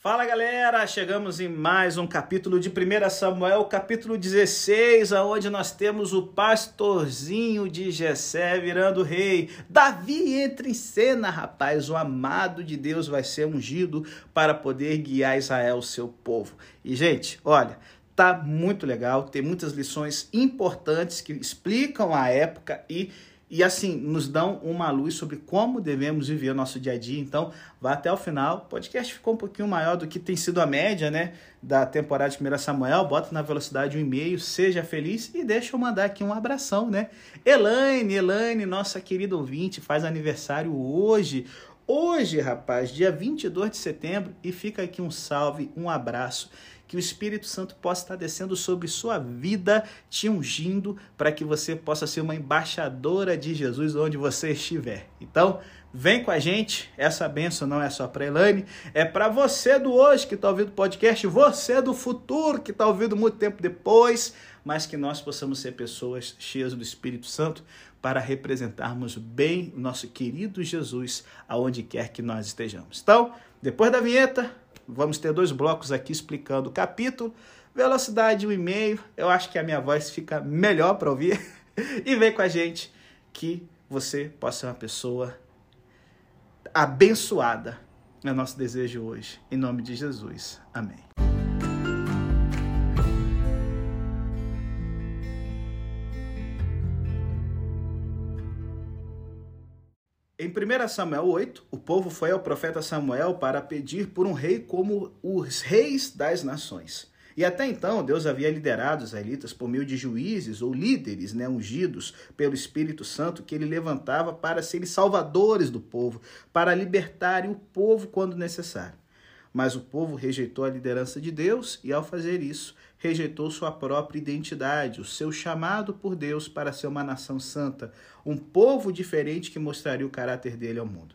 Fala galera, chegamos em mais um capítulo de 1 Samuel, capítulo 16, aonde nós temos o pastorzinho de Jessé virando rei. Davi entra em cena, rapaz, o amado de Deus vai ser ungido para poder guiar Israel, seu povo. E gente, olha, tá muito legal, tem muitas lições importantes que explicam a época e e assim nos dão uma luz sobre como devemos viver o nosso dia a dia. Então, vá até o final. O podcast ficou um pouquinho maior do que tem sido a média, né, da temporada de 1 Samuel. Bota na velocidade um e-mail, seja feliz e deixa eu mandar aqui um abração, né? Elaine, Elaine, nossa querida ouvinte, faz aniversário hoje. Hoje, rapaz, dia 22 de setembro, e fica aqui um salve, um abraço que o Espírito Santo possa estar descendo sobre sua vida, te ungindo, para que você possa ser uma embaixadora de Jesus onde você estiver. Então, vem com a gente, essa benção não é só para Elane, é para você do hoje que está ouvindo o podcast, você do futuro que está ouvindo muito tempo depois, mas que nós possamos ser pessoas cheias do Espírito Santo para representarmos bem nosso querido Jesus aonde quer que nós estejamos. Então, depois da vinheta, Vamos ter dois blocos aqui explicando o capítulo, velocidade um e meio. Eu acho que a minha voz fica melhor para ouvir. e vem com a gente que você possa ser uma pessoa abençoada. É nosso desejo hoje. Em nome de Jesus. Amém. Em 1 Samuel 8, o povo foi ao profeta Samuel para pedir por um rei como os reis das nações. E até então, Deus havia liderado os israelitas por meio de juízes ou líderes né, ungidos pelo Espírito Santo que ele levantava para serem salvadores do povo, para libertarem o povo quando necessário. Mas o povo rejeitou a liderança de Deus e, ao fazer isso, rejeitou sua própria identidade, o seu chamado por Deus para ser uma nação santa, um povo diferente que mostraria o caráter dele ao mundo.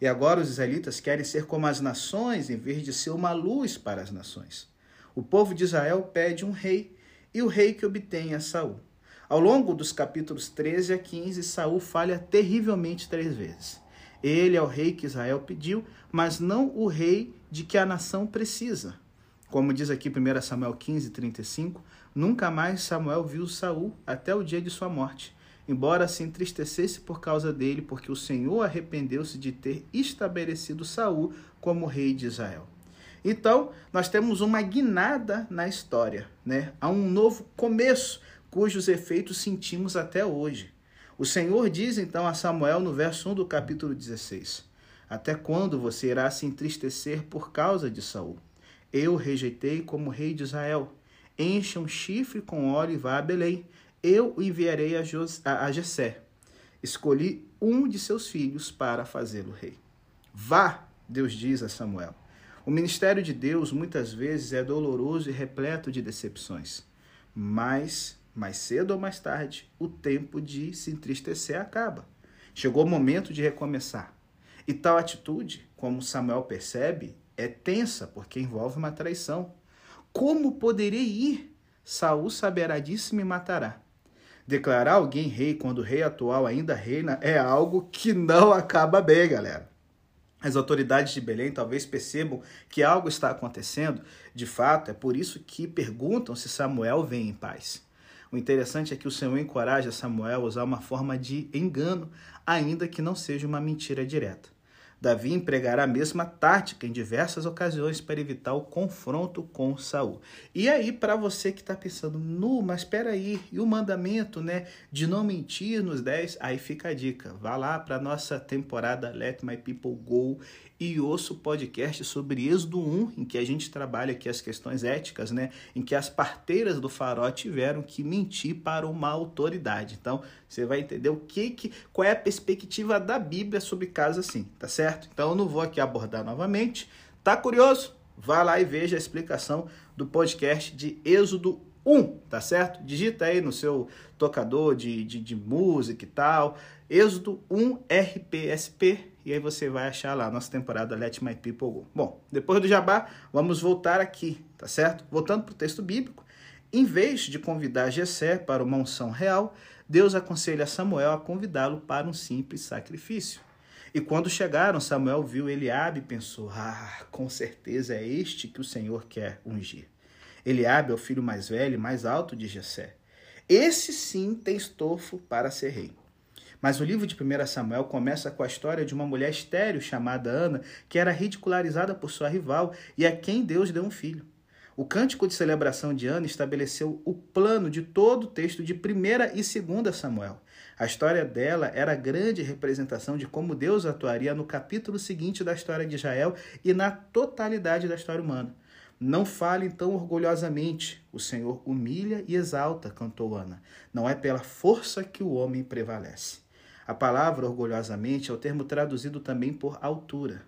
E agora os israelitas querem ser como as nações em vez de ser uma luz para as nações. O povo de Israel pede um rei, e o rei que obtém é Saul. Ao longo dos capítulos 13 a 15, Saul falha terrivelmente três vezes. Ele é o rei que Israel pediu, mas não o rei de que a nação precisa. Como diz aqui 1 Samuel 15, 35, nunca mais Samuel viu Saul até o dia de sua morte, embora se entristecesse por causa dele, porque o Senhor arrependeu-se de ter estabelecido Saul como rei de Israel. Então, nós temos uma guinada na história, né? Há um novo começo, cujos efeitos sentimos até hoje. O Senhor diz então a Samuel no verso 1 do capítulo 16: Até quando você irá se entristecer por causa de Saul? Eu rejeitei como rei de Israel. Encha um chifre com óleo e vá a Belém. Eu o enviarei a, Jos, a, a Jessé. Escolhi um de seus filhos para fazê-lo rei. Vá, Deus diz a Samuel. O ministério de Deus muitas vezes é doloroso e repleto de decepções. Mas, mais cedo ou mais tarde, o tempo de se entristecer acaba. Chegou o momento de recomeçar. E tal atitude, como Samuel percebe, é tensa porque envolve uma traição. Como poderei ir? Saul saberá disso e me matará. Declarar alguém rei quando o rei atual ainda reina é algo que não acaba bem, galera. As autoridades de Belém talvez percebam que algo está acontecendo. De fato, é por isso que perguntam se Samuel vem em paz. O interessante é que o Senhor encoraja Samuel a usar uma forma de engano, ainda que não seja uma mentira direta. Davi empregará a mesma tática em diversas ocasiões para evitar o confronto com Saul. E aí, para você que está pensando, nu, mas espera aí, e o mandamento, né, de não mentir nos 10, aí fica a dica. Vá lá para nossa temporada Let My People Go e ouça o podcast sobre Êxodo 1, em que a gente trabalha aqui as questões éticas, né? Em que as parteiras do farol tiveram que mentir para uma autoridade. Então, você vai entender o que, que qual é a perspectiva da Bíblia sobre casos assim, tá certo? Então, eu não vou aqui abordar novamente. Tá curioso? Vá lá e veja a explicação do podcast de Êxodo 1, tá certo? Digita aí no seu tocador de, de, de música e tal, Êxodo 1 RPSP, e aí você vai achar lá a nossa temporada Let My People Go. Bom, depois do jabá, vamos voltar aqui, tá certo? Voltando para o texto bíblico, em vez de convidar Jessé para uma unção real, Deus aconselha Samuel a convidá-lo para um simples sacrifício. E quando chegaram, Samuel viu Eliabe e pensou: Ah, com certeza é este que o Senhor quer ungir. Eliabe é o filho mais velho e mais alto de Jessé. Esse sim tem estofo para ser rei. Mas o livro de 1 Samuel começa com a história de uma mulher estéril chamada Ana, que era ridicularizada por sua rival e a quem Deus deu um filho. O cântico de celebração de Ana estabeleceu o plano de todo o texto de 1 e 2 Samuel. A história dela era a grande representação de como Deus atuaria no capítulo seguinte da história de Israel e na totalidade da história humana. Não fale tão orgulhosamente. O Senhor humilha e exalta, cantou Ana. Não é pela força que o homem prevalece. A palavra orgulhosamente é o termo traduzido também por altura.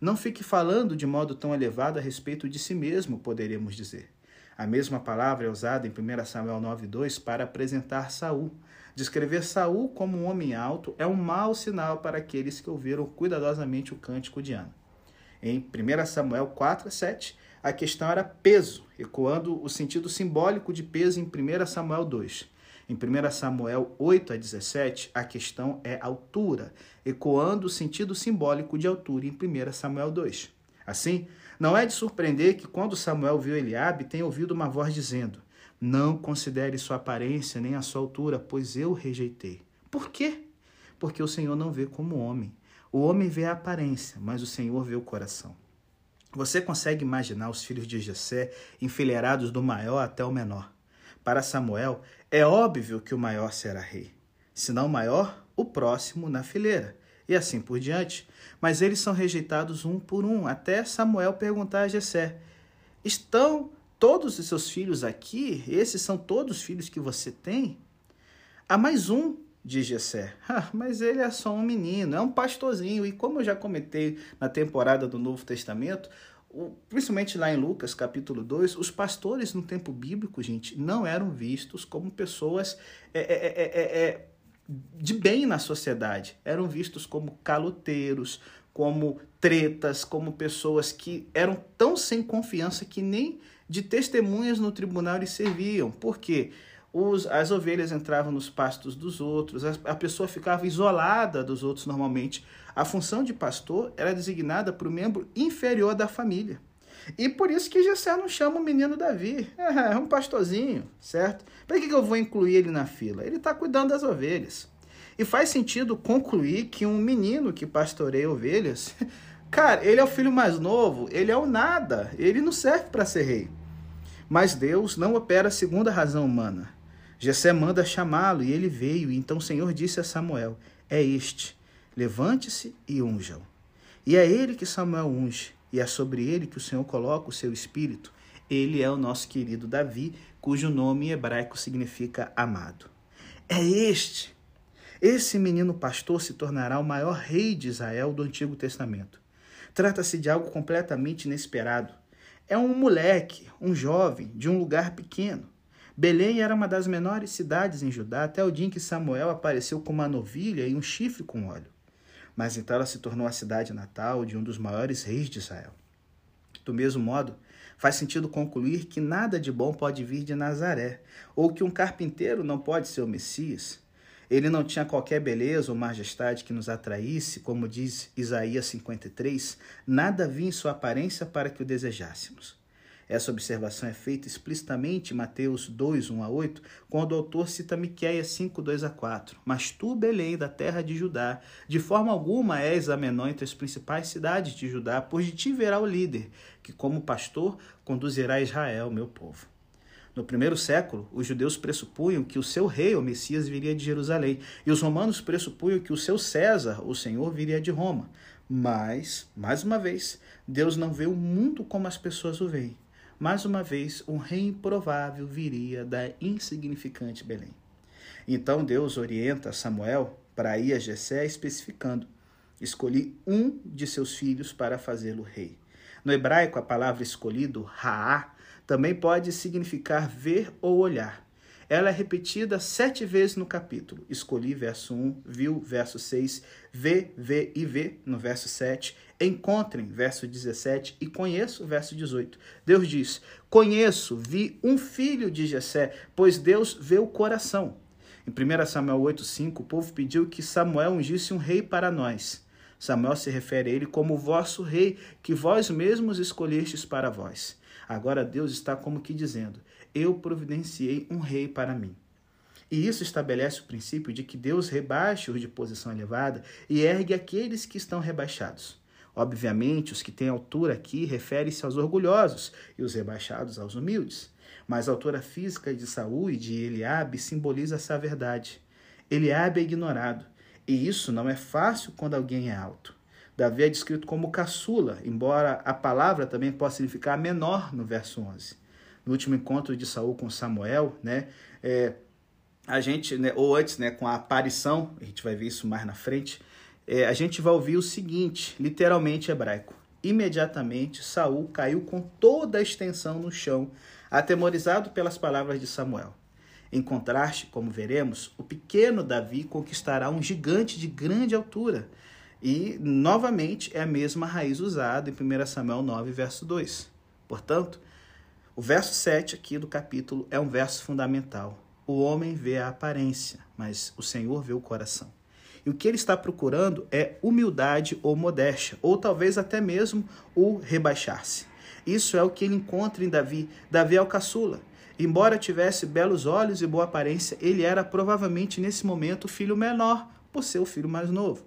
Não fique falando de modo tão elevado a respeito de si mesmo, poderíamos dizer. A mesma palavra é usada em 1 Samuel 9:2 para apresentar Saul. Descrever Saul como um homem alto é um mau sinal para aqueles que ouviram cuidadosamente o cântico de Ana. Em 1 Samuel 4, 7, a questão era peso, ecoando o sentido simbólico de peso em 1 Samuel 2. Em 1 Samuel 8 a 17, a questão é altura, ecoando o sentido simbólico de altura em 1 Samuel 2. Assim, não é de surpreender que quando Samuel viu Eliabe, tenha ouvido uma voz dizendo: Não considere sua aparência nem a sua altura, pois eu rejeitei. Por quê? Porque o Senhor não vê como homem. O homem vê a aparência, mas o Senhor vê o coração. Você consegue imaginar os filhos de Jessé enfileirados do maior até o menor? Para Samuel, é óbvio que o maior será rei. Se não maior, o próximo na fileira. E assim por diante. Mas eles são rejeitados um por um, até Samuel perguntar a Jessé: Estão todos os seus filhos aqui? Esses são todos os filhos que você tem? Há mais um, diz Jessé. Ah, mas ele é só um menino, é um pastorzinho. E como eu já comentei na temporada do Novo Testamento, principalmente lá em Lucas capítulo 2, os pastores no tempo bíblico, gente, não eram vistos como pessoas é, é, é, é, de bem na sociedade. Eram vistos como caloteiros, como tretas, como pessoas que eram tão sem confiança que nem de testemunhas no tribunal eles serviam. Por quê? Os, as ovelhas entravam nos pastos dos outros, a, a pessoa ficava isolada dos outros normalmente. A função de pastor era designada para o membro inferior da família. E por isso que Jessé não chama o menino Davi. É, é um pastorzinho, certo? Para que, que eu vou incluir ele na fila? Ele está cuidando das ovelhas. E faz sentido concluir que um menino que pastoreia ovelhas, cara, ele é o filho mais novo, ele é o nada, ele não serve para ser rei. Mas Deus não opera segundo a razão humana. Jessé manda chamá-lo e ele veio. Então o Senhor disse a Samuel: É este, levante-se e unja-o. E é ele que Samuel unge, e é sobre ele que o Senhor coloca o seu espírito. Ele é o nosso querido Davi, cujo nome em hebraico significa amado. É este. Esse menino pastor se tornará o maior rei de Israel do Antigo Testamento. Trata-se de algo completamente inesperado. É um moleque, um jovem, de um lugar pequeno. Belém era uma das menores cidades em Judá até o dia em que Samuel apareceu com uma novilha e um chifre com óleo. Mas então ela se tornou a cidade natal de um dos maiores reis de Israel. Do mesmo modo, faz sentido concluir que nada de bom pode vir de Nazaré, ou que um carpinteiro não pode ser o Messias. Ele não tinha qualquer beleza ou majestade que nos atraísse, como diz Isaías 53, nada havia em sua aparência para que o desejássemos. Essa observação é feita explicitamente em Mateus 2, 1 a 8, quando o autor cita Miqueias 5, 2 a 4. Mas tu, Belém, da terra de Judá, de forma alguma és a menor entre as principais cidades de Judá, pois de ti verá o líder, que como pastor conduzirá Israel, meu povo. No primeiro século, os judeus pressupunham que o seu rei, o Messias, viria de Jerusalém, e os romanos pressupunham que o seu César, o Senhor, viria de Roma. Mas, mais uma vez, Deus não vê o mundo como as pessoas o veem. Mais uma vez, um rei improvável viria da insignificante Belém. Então Deus orienta Samuel para ir a Jessé especificando: escolhi um de seus filhos para fazê-lo rei. No hebraico, a palavra escolhido, Raá, também pode significar ver ou olhar. Ela é repetida sete vezes no capítulo. Escolhi, verso 1, viu, verso 6, vê, vê e vê, no verso 7. Encontrem, verso 17, e conheço, verso 18. Deus diz: Conheço, vi um filho de Jessé, pois Deus vê o coração. Em 1 Samuel 8,5, o povo pediu que Samuel ungisse um rei para nós. Samuel se refere a ele como vosso rei, que vós mesmos escolhestes para vós. Agora Deus está como que dizendo: Eu providenciei um rei para mim. E isso estabelece o princípio de que Deus rebaixa os de posição elevada e ergue aqueles que estão rebaixados. Obviamente, os que têm altura aqui referem-se aos orgulhosos e os rebaixados aos humildes. Mas a altura física de Saul e de Eliabe simboliza essa verdade. Eliabe é ignorado, e isso não é fácil quando alguém é alto. Davi é descrito como caçula, embora a palavra também possa significar menor no verso 11. No último encontro de Saul com Samuel, né, é, a gente, né, ou antes, né, com a aparição, a gente vai ver isso mais na frente, é, a gente vai ouvir o seguinte, literalmente hebraico. Imediatamente Saul caiu com toda a extensão no chão, atemorizado pelas palavras de Samuel. Em contraste, como veremos, o pequeno Davi conquistará um gigante de grande altura. E, novamente, é a mesma raiz usada em 1 Samuel 9, verso 2. Portanto, o verso 7 aqui do capítulo é um verso fundamental. O homem vê a aparência, mas o Senhor vê o coração. E o que ele está procurando é humildade ou modéstia, ou talvez até mesmo o rebaixar-se. Isso é o que ele encontra em Davi. Davi é o caçula. Embora tivesse belos olhos e boa aparência, ele era provavelmente nesse momento o filho menor, por ser o filho mais novo.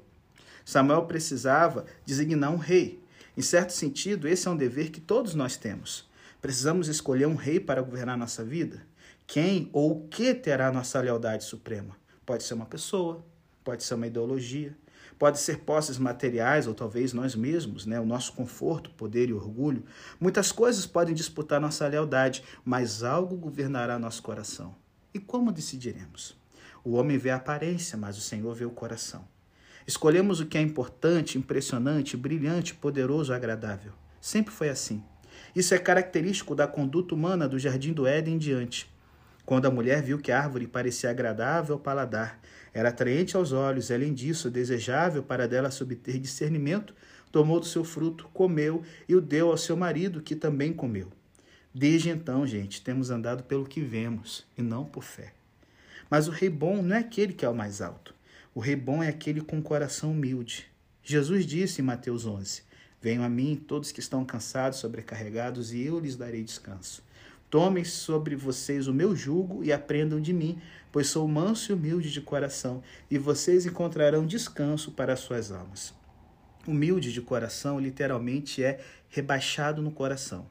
Samuel precisava designar um rei. Em certo sentido, esse é um dever que todos nós temos. Precisamos escolher um rei para governar nossa vida. Quem ou o que terá nossa lealdade suprema? Pode ser uma pessoa, pode ser uma ideologia, pode ser posses materiais ou talvez nós mesmos, né? o nosso conforto, poder e orgulho. Muitas coisas podem disputar nossa lealdade, mas algo governará nosso coração. E como decidiremos? O homem vê a aparência, mas o Senhor vê o coração. Escolhemos o que é importante, impressionante, brilhante, poderoso, agradável. Sempre foi assim. Isso é característico da conduta humana do jardim do Éden em diante. Quando a mulher viu que a árvore parecia agradável ao paladar, era atraente aos olhos, e além disso, desejável para dela obter discernimento, tomou do seu fruto, comeu e o deu ao seu marido, que também comeu. Desde então, gente, temos andado pelo que vemos e não por fé. Mas o rei bom não é aquele que é o mais alto. O rei bom é aquele com coração humilde. Jesus disse em Mateus 11: Venham a mim todos que estão cansados, sobrecarregados, e eu lhes darei descanso. Tomem sobre vocês o meu jugo e aprendam de mim, pois sou manso e humilde de coração, e vocês encontrarão descanso para as suas almas. Humilde de coração literalmente é rebaixado no coração.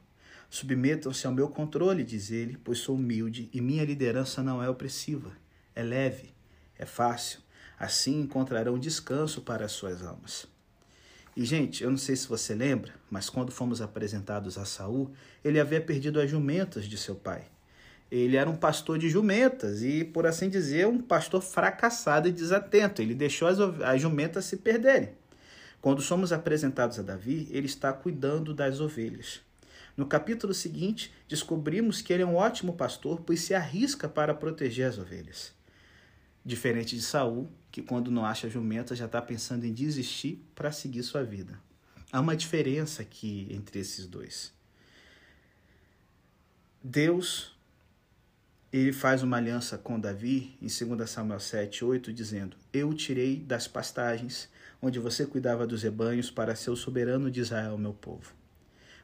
Submetam-se ao meu controle, diz ele, pois sou humilde e minha liderança não é opressiva. É leve, é fácil. Assim encontrarão descanso para as suas almas. E, gente, eu não sei se você lembra, mas quando fomos apresentados a Saul, ele havia perdido as jumentas de seu pai. Ele era um pastor de jumentas e, por assim dizer, um pastor fracassado e desatento. Ele deixou as, as jumentas se perderem. Quando somos apresentados a Davi, ele está cuidando das ovelhas. No capítulo seguinte, descobrimos que ele é um ótimo pastor, pois se arrisca para proteger as ovelhas. Diferente de Saul, que quando não acha jumenta já está pensando em desistir para seguir sua vida. Há uma diferença aqui entre esses dois. Deus ele faz uma aliança com Davi em 2 Samuel 7, 8, dizendo: Eu o tirei das pastagens, onde você cuidava dos rebanhos, para ser o soberano de Israel, meu povo.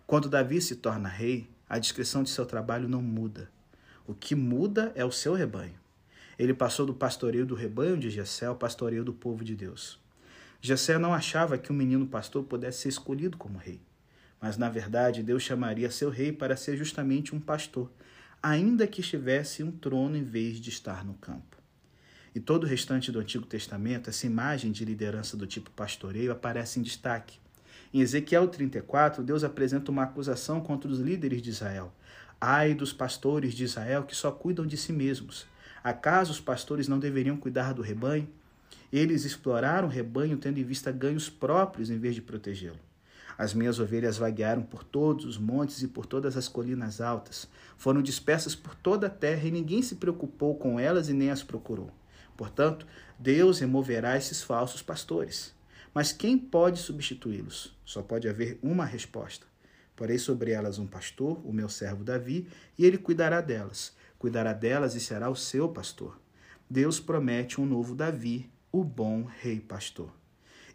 Quando Davi se torna rei, a descrição de seu trabalho não muda. O que muda é o seu rebanho. Ele passou do pastoreio do rebanho de Jessé ao pastoreio do povo de Deus. Jessé não achava que um menino pastor pudesse ser escolhido como rei. Mas, na verdade, Deus chamaria seu rei para ser justamente um pastor, ainda que estivesse em um trono em vez de estar no campo. E todo o restante do Antigo Testamento, essa imagem de liderança do tipo pastoreio aparece em destaque. Em Ezequiel 34, Deus apresenta uma acusação contra os líderes de Israel. Ai dos pastores de Israel que só cuidam de si mesmos. Acaso os pastores não deveriam cuidar do rebanho? Eles exploraram o rebanho tendo em vista ganhos próprios em vez de protegê-lo. As minhas ovelhas vaguearam por todos os montes e por todas as colinas altas. Foram dispersas por toda a terra e ninguém se preocupou com elas e nem as procurou. Portanto, Deus removerá esses falsos pastores. Mas quem pode substituí-los? Só pode haver uma resposta. Porei sobre elas um pastor, o meu servo Davi, e ele cuidará delas cuidará delas e será o seu pastor. Deus promete um novo Davi, o bom rei pastor.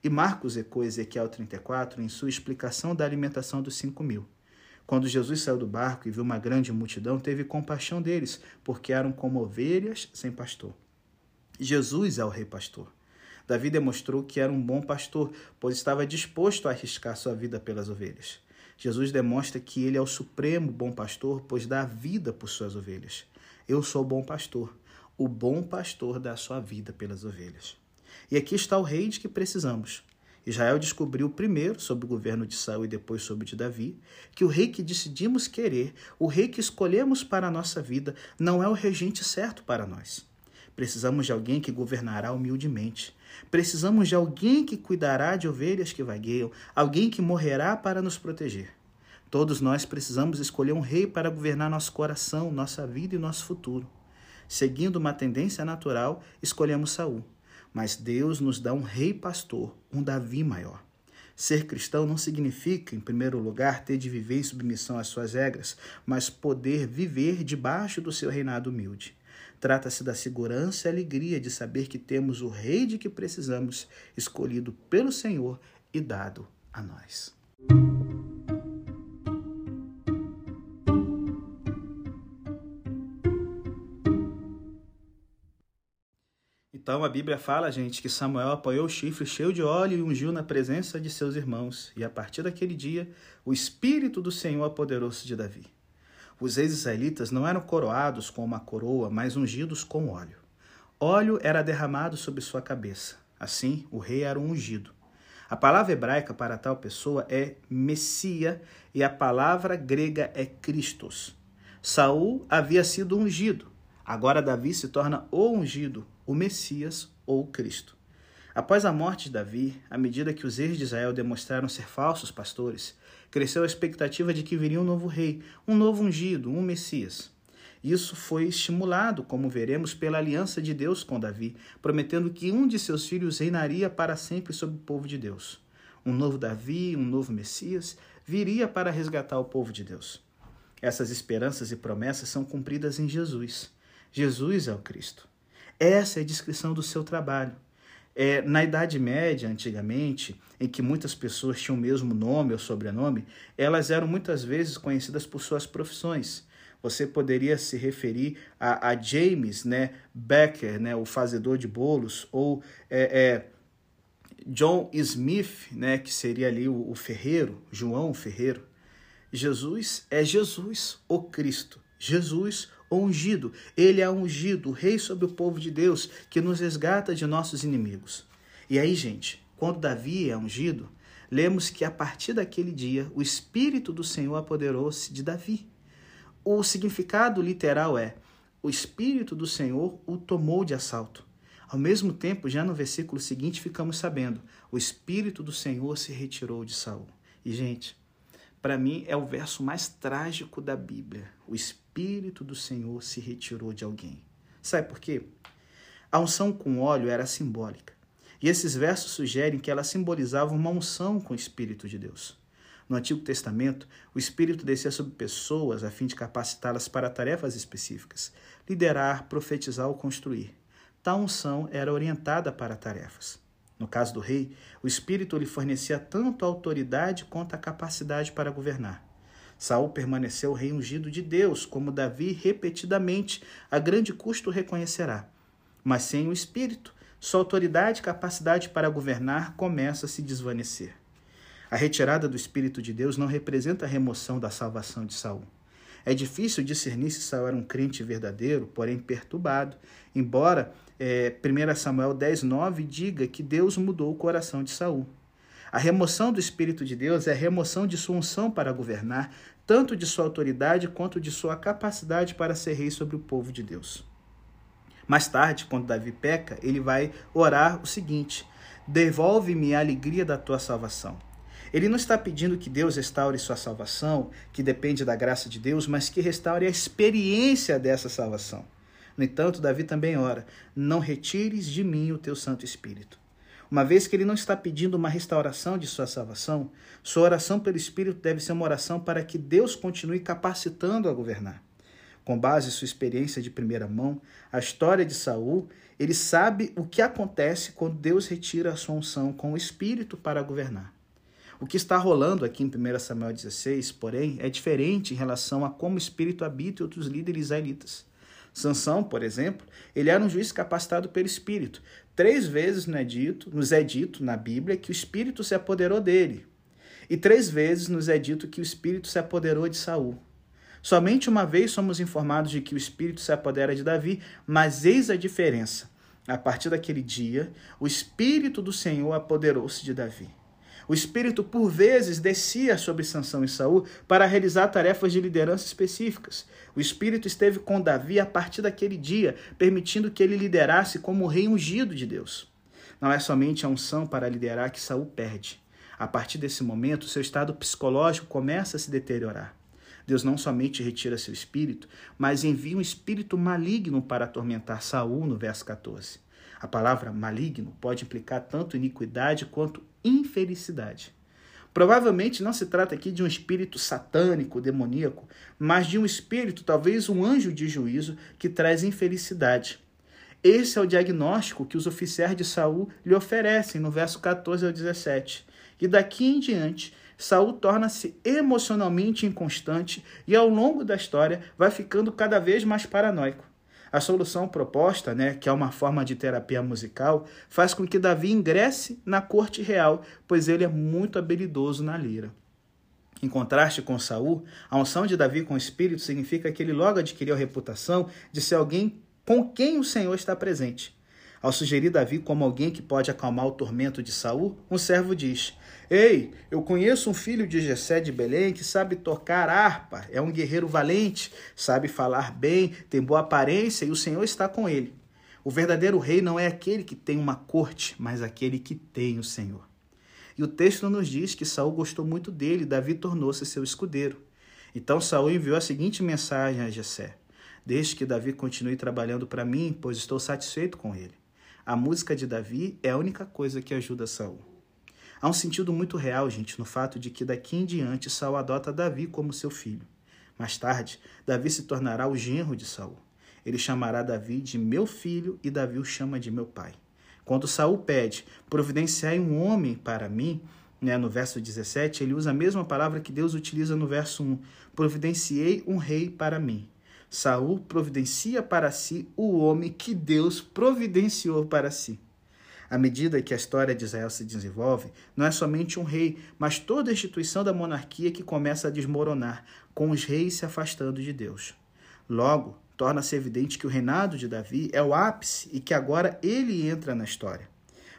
E Marcos ecoa Ezequiel 34 em sua explicação da alimentação dos cinco mil. Quando Jesus saiu do barco e viu uma grande multidão, teve compaixão deles, porque eram como ovelhas sem pastor. Jesus é o rei pastor. Davi demonstrou que era um bom pastor, pois estava disposto a arriscar sua vida pelas ovelhas. Jesus demonstra que ele é o supremo bom pastor, pois dá vida por suas ovelhas. Eu sou o bom pastor. O bom pastor dá sua vida pelas ovelhas. E aqui está o rei de que precisamos. Israel descobriu primeiro sobre o governo de Saul e depois sobre o de Davi, que o rei que decidimos querer, o rei que escolhemos para a nossa vida, não é o regente certo para nós. Precisamos de alguém que governará humildemente. Precisamos de alguém que cuidará de ovelhas que vagueiam, alguém que morrerá para nos proteger. Todos nós precisamos escolher um rei para governar nosso coração, nossa vida e nosso futuro. Seguindo uma tendência natural, escolhemos Saul. Mas Deus nos dá um rei pastor, um Davi maior. Ser cristão não significa, em primeiro lugar, ter de viver em submissão às suas regras, mas poder viver debaixo do seu reinado humilde. Trata-se da segurança e alegria de saber que temos o rei de que precisamos, escolhido pelo Senhor e dado a nós. Então a Bíblia fala, gente, que Samuel apoiou o chifre cheio de óleo e ungiu na presença de seus irmãos. E a partir daquele dia, o Espírito do Senhor apoderou-se de Davi. Os ex-israelitas não eram coroados com uma coroa, mas ungidos com óleo. Óleo era derramado sobre sua cabeça. Assim, o rei era ungido. A palavra hebraica para tal pessoa é Messia e a palavra grega é Christos. Saul havia sido ungido. Agora Davi se torna o ungido, o Messias ou Cristo. Após a morte de Davi, à medida que os reis de Israel demonstraram ser falsos pastores, cresceu a expectativa de que viria um novo rei, um novo ungido, um Messias. Isso foi estimulado, como veremos, pela aliança de Deus com Davi, prometendo que um de seus filhos reinaria para sempre sobre o povo de Deus. Um novo Davi, um novo Messias, viria para resgatar o povo de Deus. Essas esperanças e promessas são cumpridas em Jesus. Jesus é o Cristo. Essa é a descrição do seu trabalho. É, na Idade Média, antigamente, em que muitas pessoas tinham o mesmo nome ou sobrenome, elas eram muitas vezes conhecidas por suas profissões. Você poderia se referir a, a James né, Becker, né, o fazedor de bolos, ou é, é, John Smith, né, que seria ali o, o ferreiro, João ferreiro. Jesus é Jesus, o Cristo. Jesus, ungido. Ele é ungido, o rei sobre o povo de Deus, que nos resgata de nossos inimigos. E aí, gente, quando Davi é ungido, lemos que a partir daquele dia o Espírito do Senhor apoderou-se de Davi. O significado literal é: o Espírito do Senhor o tomou de assalto. Ao mesmo tempo, já no versículo seguinte, ficamos sabendo: o Espírito do Senhor se retirou de Saul. E, gente, para mim é o verso mais trágico da Bíblia. O Espírito do Senhor se retirou de alguém. Sabe por quê? A unção com óleo era simbólica. E esses versos sugerem que ela simbolizava uma unção com o Espírito de Deus. No Antigo Testamento, o Espírito descia sobre pessoas a fim de capacitá-las para tarefas específicas, liderar, profetizar ou construir. Tal unção era orientada para tarefas. No caso do rei, o espírito lhe fornecia tanto a autoridade quanto a capacidade para governar. Saul permaneceu rei ungido de Deus, como Davi repetidamente a grande custo reconhecerá. Mas sem o espírito, sua autoridade e capacidade para governar começa a se desvanecer. A retirada do espírito de Deus não representa a remoção da salvação de Saul. É difícil discernir se Saul era um crente verdadeiro, porém perturbado, embora é, 1 Samuel 10, 9 diga que Deus mudou o coração de Saul. A remoção do Espírito de Deus é a remoção de sua unção para governar, tanto de sua autoridade quanto de sua capacidade para ser rei sobre o povo de Deus. Mais tarde, quando Davi peca, ele vai orar o seguinte: Devolve-me a alegria da tua salvação. Ele não está pedindo que Deus restaure sua salvação, que depende da graça de Deus, mas que restaure a experiência dessa salvação. No entanto, Davi também ora: Não retires de mim o teu Santo Espírito. Uma vez que ele não está pedindo uma restauração de sua salvação, sua oração pelo Espírito deve ser uma oração para que Deus continue capacitando a governar. com base em sua experiência de primeira mão, a história de Saul, ele sabe o que acontece quando Deus retira a sua unção com o espírito para governar. O que está rolando aqui em 1 Samuel 16, porém, é diferente em relação a como o espírito habita outros líderes israelitas. Sansão, por exemplo, ele era um juiz capacitado pelo espírito. Três vezes nos é dito, nos é dito na Bíblia que o espírito se apoderou dele. E três vezes nos é dito que o espírito se apoderou de Saul. Somente uma vez somos informados de que o espírito se apodera de Davi, mas eis a diferença. A partir daquele dia, o espírito do Senhor apoderou-se de Davi. O Espírito, por vezes, descia sobre Sansão e Saul para realizar tarefas de liderança específicas. O Espírito esteve com Davi a partir daquele dia, permitindo que ele liderasse como rei ungido de Deus. Não é somente a unção para liderar que Saul perde. A partir desse momento, seu estado psicológico começa a se deteriorar. Deus não somente retira seu espírito, mas envia um espírito maligno para atormentar Saul no verso 14. A palavra maligno pode implicar tanto iniquidade quanto infelicidade. Provavelmente não se trata aqui de um espírito satânico, demoníaco, mas de um espírito, talvez um anjo de juízo, que traz infelicidade. Esse é o diagnóstico que os oficiais de Saul lhe oferecem no verso 14 ao 17. E daqui em diante, Saul torna-se emocionalmente inconstante e ao longo da história vai ficando cada vez mais paranoico. A solução proposta, né, que é uma forma de terapia musical, faz com que Davi ingresse na corte real, pois ele é muito habilidoso na lira. Em contraste com Saul, a unção de Davi com o Espírito significa que ele logo adquiriu a reputação de ser alguém com quem o Senhor está presente. Ao sugerir Davi como alguém que pode acalmar o tormento de Saul, um servo diz: Ei, eu conheço um filho de Jessé de Belém que sabe tocar harpa, é um guerreiro valente, sabe falar bem, tem boa aparência e o Senhor está com ele. O verdadeiro rei não é aquele que tem uma corte, mas aquele que tem o Senhor. E o texto nos diz que Saul gostou muito dele, e Davi tornou-se seu escudeiro. Então Saul enviou a seguinte mensagem a Jessé: Deixe que Davi continue trabalhando para mim, pois estou satisfeito com ele. A música de Davi é a única coisa que ajuda Saul. Há um sentido muito real, gente, no fato de que daqui em diante Saul adota Davi como seu filho. Mais tarde, Davi se tornará o genro de Saul. Ele chamará Davi de meu filho e Davi o chama de meu pai. Quando Saul pede, providenciai um homem para mim, né, no verso 17, ele usa a mesma palavra que Deus utiliza no verso 1. Providenciei um rei para mim. Saul providencia para si o homem que Deus providenciou para si. À medida que a história de Israel se desenvolve, não é somente um rei, mas toda a instituição da monarquia que começa a desmoronar, com os reis se afastando de Deus. Logo, torna-se evidente que o reinado de Davi é o ápice e que agora ele entra na história.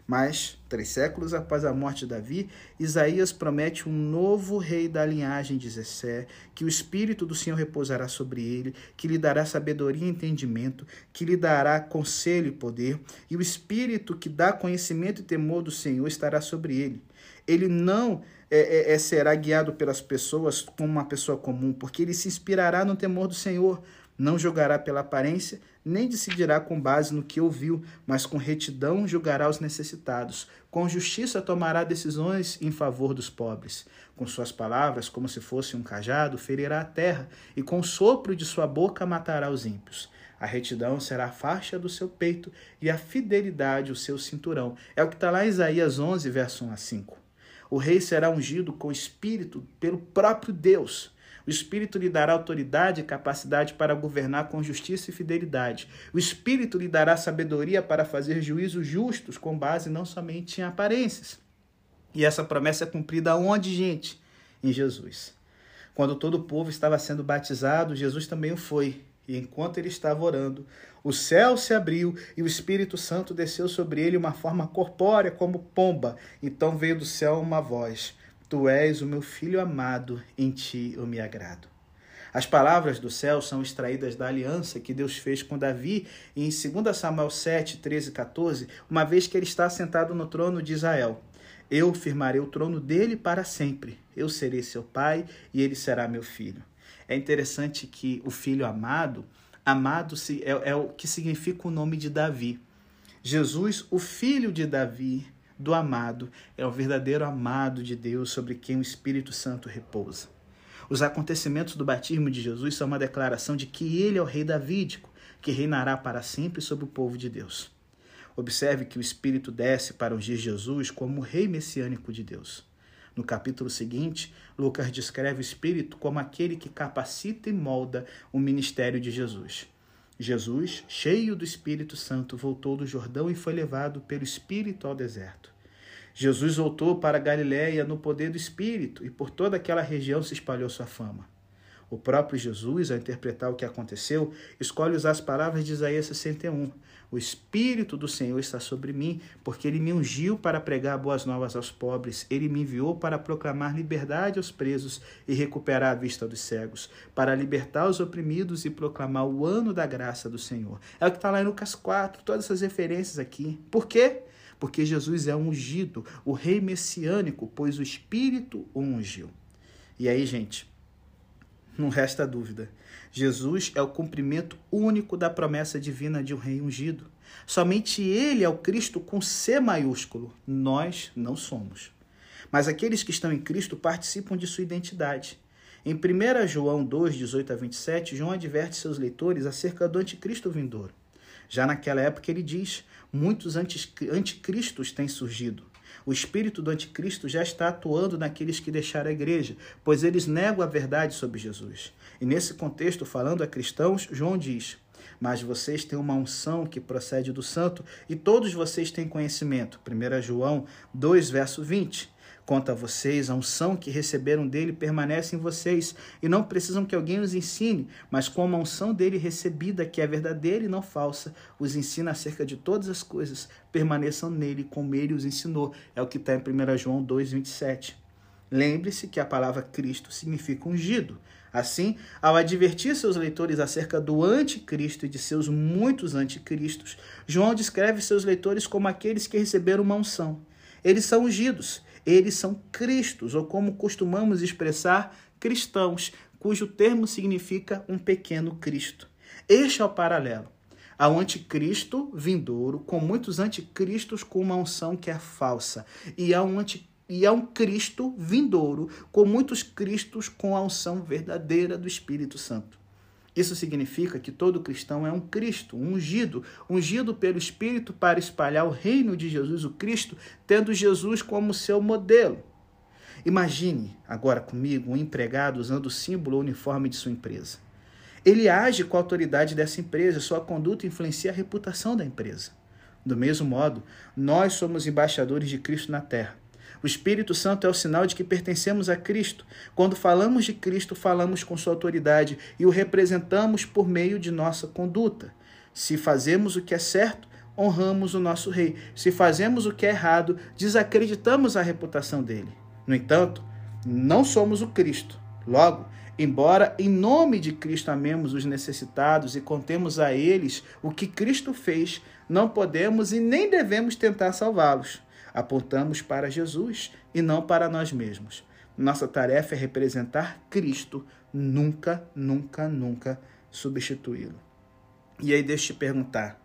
Mas, três séculos após a morte de Davi, Isaías promete um novo rei da linhagem de Zessé, que o Espírito do Senhor repousará sobre ele, que lhe dará sabedoria e entendimento, que lhe dará conselho e poder, e o Espírito que dá conhecimento e temor do Senhor estará sobre ele. Ele não é, é, é será guiado pelas pessoas como uma pessoa comum, porque ele se inspirará no temor do Senhor, não julgará pela aparência, nem decidirá com base no que ouviu, mas com retidão julgará os necessitados. Com justiça tomará decisões em favor dos pobres. Com suas palavras, como se fosse um cajado, ferirá a terra, e com o sopro de sua boca matará os ímpios. A retidão será a faixa do seu peito e a fidelidade o seu cinturão. É o que está lá em Isaías 11, verso 1 a 5. O rei será ungido com espírito pelo próprio Deus o Espírito lhe dará autoridade e capacidade para governar com justiça e fidelidade. O Espírito lhe dará sabedoria para fazer juízos justos com base não somente em aparências. E essa promessa é cumprida onde, gente? Em Jesus. Quando todo o povo estava sendo batizado, Jesus também o foi. E enquanto ele estava orando, o céu se abriu e o Espírito Santo desceu sobre ele uma forma corpórea como pomba. Então veio do céu uma voz: Tu és o meu filho amado, em ti eu me agrado. As palavras do céu são extraídas da aliança que Deus fez com Davi em 2 Samuel 7, 13 e 14, uma vez que ele está sentado no trono de Israel. Eu firmarei o trono dele para sempre. Eu serei seu pai e ele será meu filho. É interessante que o filho amado, amado é, é o que significa o nome de Davi. Jesus, o filho de Davi, do amado, é o verdadeiro amado de Deus sobre quem o Espírito Santo repousa. Os acontecimentos do batismo de Jesus são uma declaração de que ele é o rei davídico, que reinará para sempre sobre o povo de Deus. Observe que o Espírito desce para ungir Jesus como o rei messiânico de Deus. No capítulo seguinte, Lucas descreve o Espírito como aquele que capacita e molda o ministério de Jesus. Jesus, cheio do Espírito Santo, voltou do Jordão e foi levado pelo Espírito ao deserto. Jesus voltou para Galiléia no poder do Espírito e por toda aquela região se espalhou sua fama. O próprio Jesus, ao interpretar o que aconteceu, escolhe usar as palavras de Isaías 61. O Espírito do Senhor está sobre mim, porque ele me ungiu para pregar boas novas aos pobres. Ele me enviou para proclamar liberdade aos presos e recuperar a vista dos cegos, para libertar os oprimidos e proclamar o ano da graça do Senhor. É o que está lá em Lucas 4, todas essas referências aqui. Por quê? Porque Jesus é ungido, o rei messiânico, pois o Espírito ungiu. E aí, gente, não resta dúvida. Jesus é o cumprimento único da promessa divina de um rei ungido. Somente ele é o Cristo com C maiúsculo. Nós não somos. Mas aqueles que estão em Cristo participam de sua identidade. Em 1 João 2, 18 a 27, João adverte seus leitores acerca do anticristo vindouro. Já naquela época ele diz: muitos anticristos têm surgido. O espírito do anticristo já está atuando naqueles que deixaram a igreja, pois eles negam a verdade sobre Jesus. E nesse contexto, falando a cristãos, João diz: Mas vocês têm uma unção que procede do santo e todos vocês têm conhecimento. 1 João 2, verso 20. Quanto a vocês, a unção que receberam dele permanece em vocês, e não precisam que alguém os ensine, mas como a unção dele recebida, que é verdadeira e não falsa, os ensina acerca de todas as coisas, permaneçam nele como ele os ensinou. É o que está em 1 João 2, 27. Lembre-se que a palavra Cristo significa ungido. Assim, ao advertir seus leitores acerca do anticristo e de seus muitos anticristos, João descreve seus leitores como aqueles que receberam uma unção. Eles são ungidos, eles são cristos, ou como costumamos expressar, cristãos, cujo termo significa um pequeno Cristo. Este é o paralelo ao anticristo vindouro, com muitos anticristos com uma unção que é falsa, e a um, e a um Cristo vindouro, com muitos cristos com a unção verdadeira do Espírito Santo. Isso significa que todo cristão é um Cristo, um ungido, ungido pelo Espírito para espalhar o reino de Jesus, o Cristo, tendo Jesus como seu modelo. Imagine agora comigo um empregado usando o símbolo ou uniforme de sua empresa. Ele age com a autoridade dessa empresa, sua conduta influencia a reputação da empresa. Do mesmo modo, nós somos embaixadores de Cristo na terra. O Espírito Santo é o sinal de que pertencemos a Cristo. Quando falamos de Cristo, falamos com sua autoridade e o representamos por meio de nossa conduta. Se fazemos o que é certo, honramos o nosso rei. Se fazemos o que é errado, desacreditamos a reputação dele. No entanto, não somos o Cristo. Logo, embora em nome de Cristo amemos os necessitados e contemos a eles o que Cristo fez, não podemos e nem devemos tentar salvá-los apontamos para Jesus e não para nós mesmos. Nossa tarefa é representar Cristo, nunca, nunca, nunca substituí-lo. E aí deixa eu te perguntar: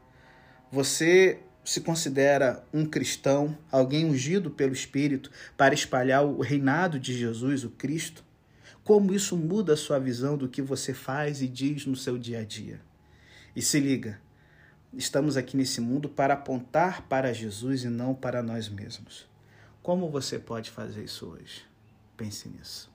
você se considera um cristão, alguém ungido pelo Espírito para espalhar o reinado de Jesus, o Cristo? Como isso muda a sua visão do que você faz e diz no seu dia a dia? E se liga, estamos aqui nesse mundo para apontar para Jesus e não para nós mesmos. Como você pode fazer isso hoje? Pense nisso.